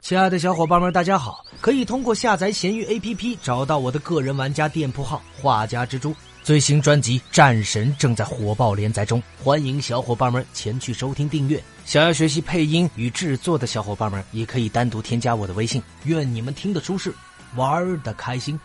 亲爱的小伙伴们，大家好！可以通过下载闲鱼 APP 找到我的个人玩家店铺号“画家蜘蛛”。最新专辑《战神》正在火爆连载中，欢迎小伙伴们前去收听订阅。想要学习配音与制作的小伙伴们，也可以单独添加我的微信。愿你们听得舒适，玩的开心。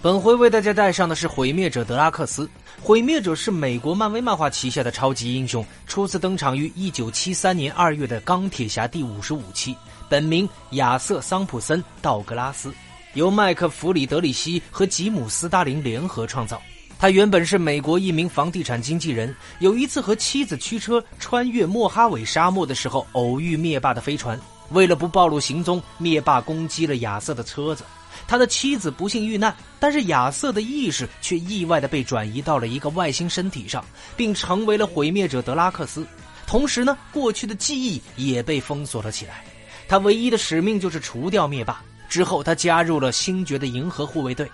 本回为大家带上的是毁灭者德拉克斯。毁灭者是美国漫威漫画旗下的超级英雄，初次登场于1973年2月的《钢铁侠》第五十五期。本名亚瑟·桑普森·道格拉斯，由麦克·弗里德里希和吉姆·斯大林联合创造。他原本是美国一名房地产经纪人，有一次和妻子驱车穿越莫哈韦沙漠的时候，偶遇灭霸的飞船。为了不暴露行踪，灭霸攻击了亚瑟的车子，他的妻子不幸遇难，但是亚瑟的意识却意外的被转移到了一个外星身体上，并成为了毁灭者德拉克斯。同时呢，过去的记忆也被封锁了起来。他唯一的使命就是除掉灭霸。之后，他加入了星爵的银河护卫队。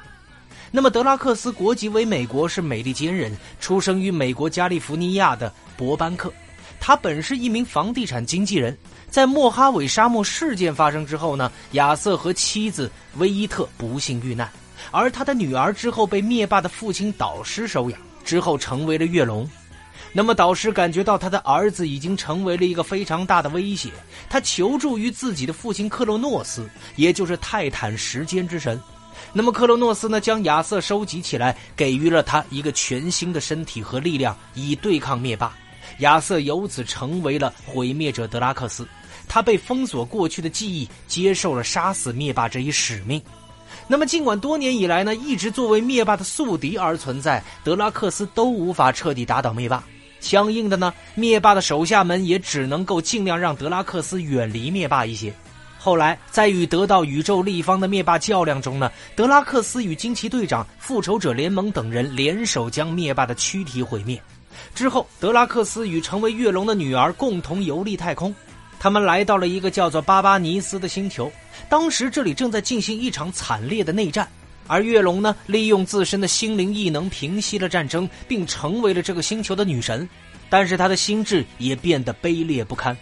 那么，德拉克斯国籍为美国，是美利坚人，出生于美国加利福尼亚的博班克。他本是一名房地产经纪人。在莫哈韦沙漠事件发生之后呢，亚瑟和妻子威伊特不幸遇难，而他的女儿之后被灭霸的父亲导师收养，之后成为了月龙。那么导师感觉到他的儿子已经成为了一个非常大的威胁，他求助于自己的父亲克洛诺斯，也就是泰坦时间之神。那么克洛诺斯呢，将亚瑟收集起来，给予了他一个全新的身体和力量，以对抗灭霸。亚瑟由此成为了毁灭者德拉克斯，他被封锁过去的记忆，接受了杀死灭霸这一使命。那么尽管多年以来呢，一直作为灭霸的宿敌而存在，德拉克斯都无法彻底打倒灭霸。相应的呢，灭霸的手下们也只能够尽量让德拉克斯远离灭霸一些。后来，在与得到宇宙立方的灭霸较量中呢，德拉克斯与惊奇队长、复仇者联盟等人联手将灭霸的躯体毁灭。之后，德拉克斯与成为月龙的女儿共同游历太空，他们来到了一个叫做巴巴尼斯的星球。当时这里正在进行一场惨烈的内战。而月龙呢，利用自身的心灵异能平息了战争，并成为了这个星球的女神。但是他的心智也变得卑劣不堪。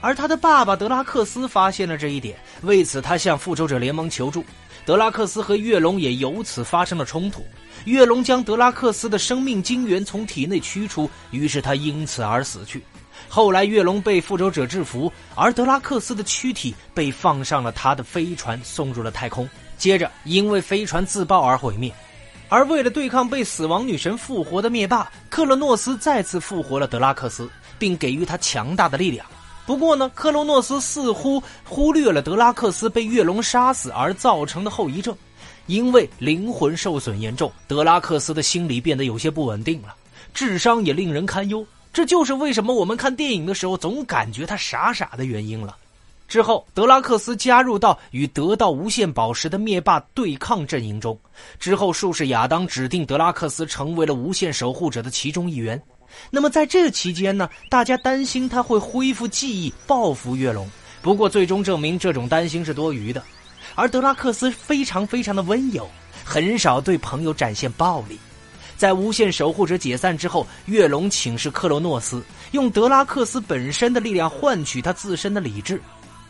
而他的爸爸德拉克斯发现了这一点，为此他向复仇者联盟求助。德拉克斯和月龙也由此发生了冲突。月龙将德拉克斯的生命精元从体内驱出，于是他因此而死去。后来月龙被复仇者制服，而德拉克斯的躯体被放上了他的飞船，送入了太空。接着，因为飞船自爆而毁灭，而为了对抗被死亡女神复活的灭霸，克洛诺斯再次复活了德拉克斯，并给予他强大的力量。不过呢，克洛诺斯似乎忽略了德拉克斯被月龙杀死而造成的后遗症，因为灵魂受损严重，德拉克斯的心理变得有些不稳定了，智商也令人堪忧。这就是为什么我们看电影的时候总感觉他傻傻的原因了。之后，德拉克斯加入到与得到无限宝石的灭霸对抗阵营中。之后，术士亚当指定德拉克斯成为了无限守护者的其中一员。那么，在这期间呢，大家担心他会恢复记忆，报复月龙。不过，最终证明这种担心是多余的。而德拉克斯非常非常的温柔，很少对朋友展现暴力。在无限守护者解散之后，月龙请示克罗诺斯，用德拉克斯本身的力量换取他自身的理智。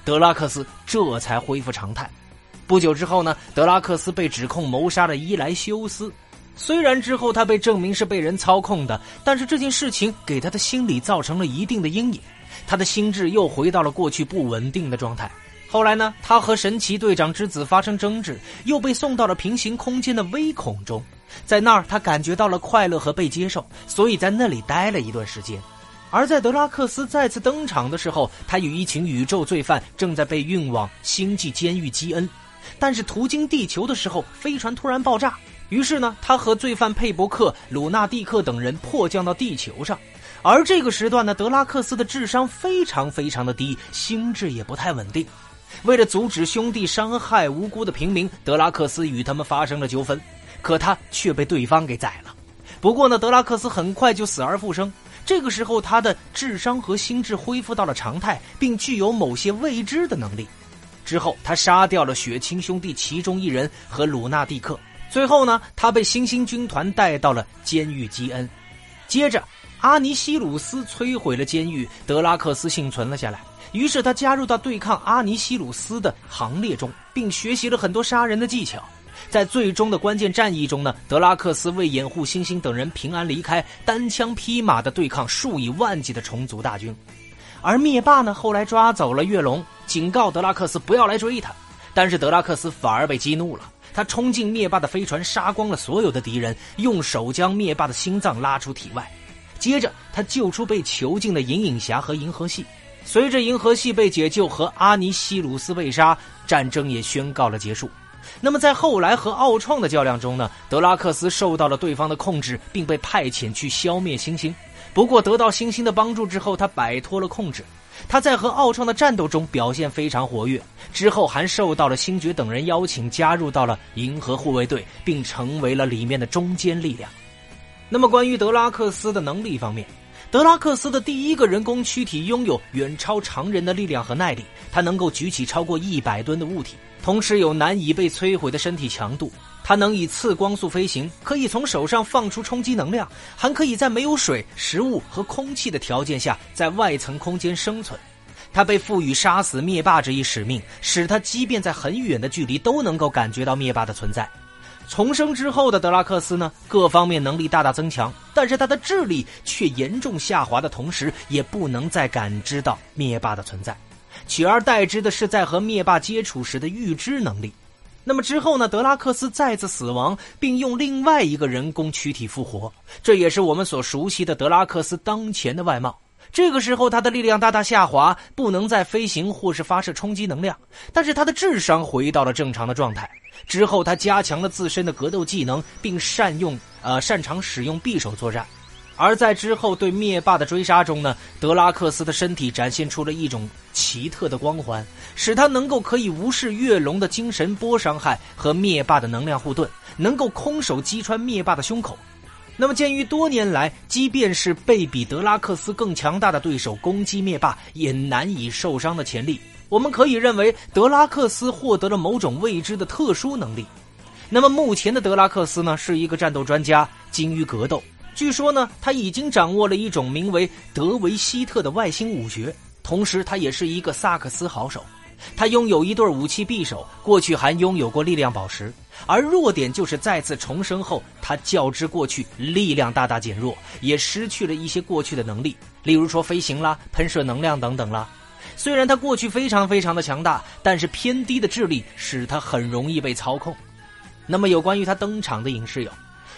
德拉克斯这才恢复常态。不久之后呢，德拉克斯被指控谋杀了伊莱修斯。虽然之后他被证明是被人操控的，但是这件事情给他的心理造成了一定的阴影。他的心智又回到了过去不稳定的状态。后来呢，他和神奇队长之子发生争执，又被送到了平行空间的微孔中。在那儿，他感觉到了快乐和被接受，所以在那里待了一段时间。而在德拉克斯再次登场的时候，他与一群宇宙罪犯正在被运往星际监狱基恩，但是途经地球的时候，飞船突然爆炸。于是呢，他和罪犯佩伯克、鲁纳蒂克等人迫降到地球上。而这个时段呢，德拉克斯的智商非常非常的低，心智也不太稳定。为了阻止兄弟伤害无辜的平民，德拉克斯与他们发生了纠纷，可他却被对方给宰了。不过呢，德拉克斯很快就死而复生。这个时候，他的智商和心智恢复到了常态，并具有某些未知的能力。之后，他杀掉了血亲兄弟其中一人和鲁纳蒂克。最后呢，他被星星军团带到了监狱基恩。接着，阿尼西鲁斯摧毁了监狱，德拉克斯幸存了下来。于是他加入到对抗阿尼西鲁斯的行列中，并学习了很多杀人的技巧。在最终的关键战役中呢，德拉克斯为掩护星星等人平安离开，单枪匹马的对抗数以万计的虫族大军。而灭霸呢，后来抓走了月龙，警告德拉克斯不要来追他。但是德拉克斯反而被激怒了，他冲进灭霸的飞船，杀光了所有的敌人，用手将灭霸的心脏拉出体外。接着，他救出被囚禁的银影侠和银河系。随着银河系被解救和阿尼西鲁斯被杀，战争也宣告了结束。那么在后来和奥创的较量中呢？德拉克斯受到了对方的控制，并被派遣去消灭星星。不过得到星星的帮助之后，他摆脱了控制。他在和奥创的战斗中表现非常活跃，之后还受到了星爵等人邀请，加入到了银河护卫队，并成为了里面的中坚力量。那么关于德拉克斯的能力方面。德拉克斯的第一个人工躯体拥有远超常人的力量和耐力，他能够举起超过一百吨的物体，同时有难以被摧毁的身体强度。他能以次光速飞行，可以从手上放出冲击能量，还可以在没有水、食物和空气的条件下在外层空间生存。他被赋予杀死灭霸这一使命，使他即便在很远的距离都能够感觉到灭霸的存在。重生之后的德拉克斯呢，各方面能力大大增强，但是他的智力却严重下滑的同时，也不能再感知到灭霸的存在，取而代之的是在和灭霸接触时的预知能力。那么之后呢，德拉克斯再次死亡，并用另外一个人工躯体复活，这也是我们所熟悉的德拉克斯当前的外貌。这个时候，他的力量大大下滑，不能再飞行或是发射冲击能量，但是他的智商回到了正常的状态。之后，他加强了自身的格斗技能，并善用呃擅长使用匕首作战。而在之后对灭霸的追杀中呢，德拉克斯的身体展现出了一种奇特的光环，使他能够可以无视月龙的精神波伤害和灭霸的能量护盾，能够空手击穿灭霸的胸口。那么，鉴于多年来，即便是被比德拉克斯更强大的对手攻击灭霸也难以受伤的潜力，我们可以认为德拉克斯获得了某种未知的特殊能力。那么，目前的德拉克斯呢，是一个战斗专家，精于格斗。据说呢，他已经掌握了一种名为德维希特的外星武学，同时他也是一个萨克斯好手。他拥有一对武器匕首，过去还拥有过力量宝石。而弱点就是再次重生后，他较之过去力量大大减弱，也失去了一些过去的能力，例如说飞行啦、喷射能量等等啦。虽然他过去非常非常的强大，但是偏低的智力使他很容易被操控。那么有关于他登场的影视有：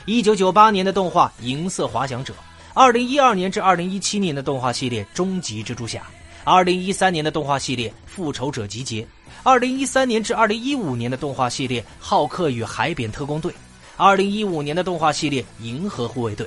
一九九八年的动画《银色滑翔者》，二零一二年至二零一七年的动画系列《终极蜘蛛侠》，二零一三年的动画系列《复仇者集结》。二零一三年至二零一五年的动画系列《浩克与海扁特工队》，二零一五年的动画系列《银河护卫队》。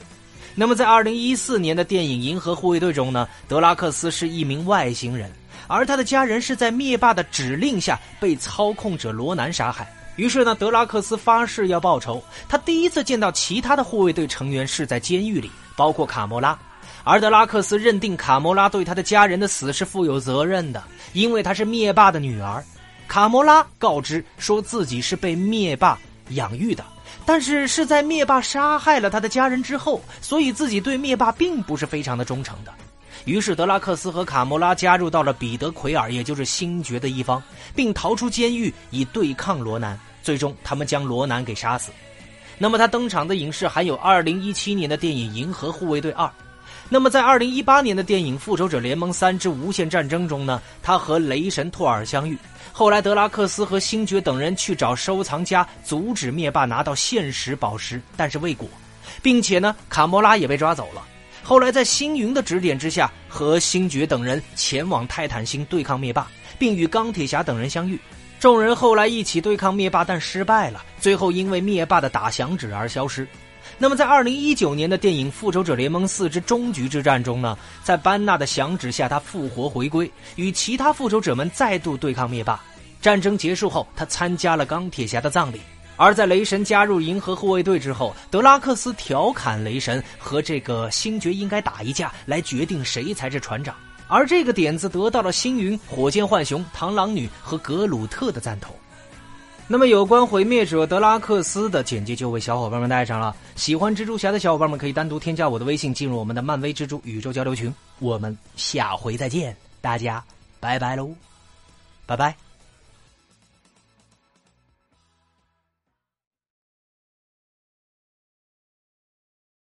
那么，在二零一四年的电影《银河护卫队》中呢，德拉克斯是一名外星人，而他的家人是在灭霸的指令下被操控者罗南杀害。于是呢，德拉克斯发誓要报仇。他第一次见到其他的护卫队成员是在监狱里，包括卡莫拉。而德拉克斯认定卡莫拉对他的家人的死是负有责任的，因为她是灭霸的女儿。卡莫拉告知说自己是被灭霸养育的，但是是在灭霸杀害了他的家人之后，所以自己对灭霸并不是非常的忠诚的。于是德拉克斯和卡莫拉加入到了彼得奎尔，也就是星爵的一方，并逃出监狱以对抗罗南。最终，他们将罗南给杀死。那么他登场的影视还有2017年的电影《银河护卫队2》。那么在2018年的电影《复仇者联盟三之无限战争》中呢，他和雷神托尔相遇。后来，德拉克斯和星爵等人去找收藏家，阻止灭霸拿到现实宝石，但是未果，并且呢，卡莫拉也被抓走了。后来，在星云的指点之下，和星爵等人前往泰坦星对抗灭霸，并与钢铁侠等人相遇。众人后来一起对抗灭霸，但失败了，最后因为灭霸的打响指而消失。那么，在二零一九年的电影《复仇者联盟四之终局之战》中呢，在班纳的响指下，他复活回归，与其他复仇者们再度对抗灭霸。战争结束后，他参加了钢铁侠的葬礼。而在雷神加入银河护卫队之后，德拉克斯调侃雷神和这个星爵应该打一架，来决定谁才是船长。而这个点子得到了星云、火箭浣熊、螳螂女和格鲁特的赞同。那么有关毁灭者德拉克斯的简介就为小伙伴们带上了。喜欢蜘蛛侠的小伙伴们可以单独添加我的微信，进入我们的漫威蜘蛛宇宙交流群。我们下回再见，大家拜拜喽，拜拜。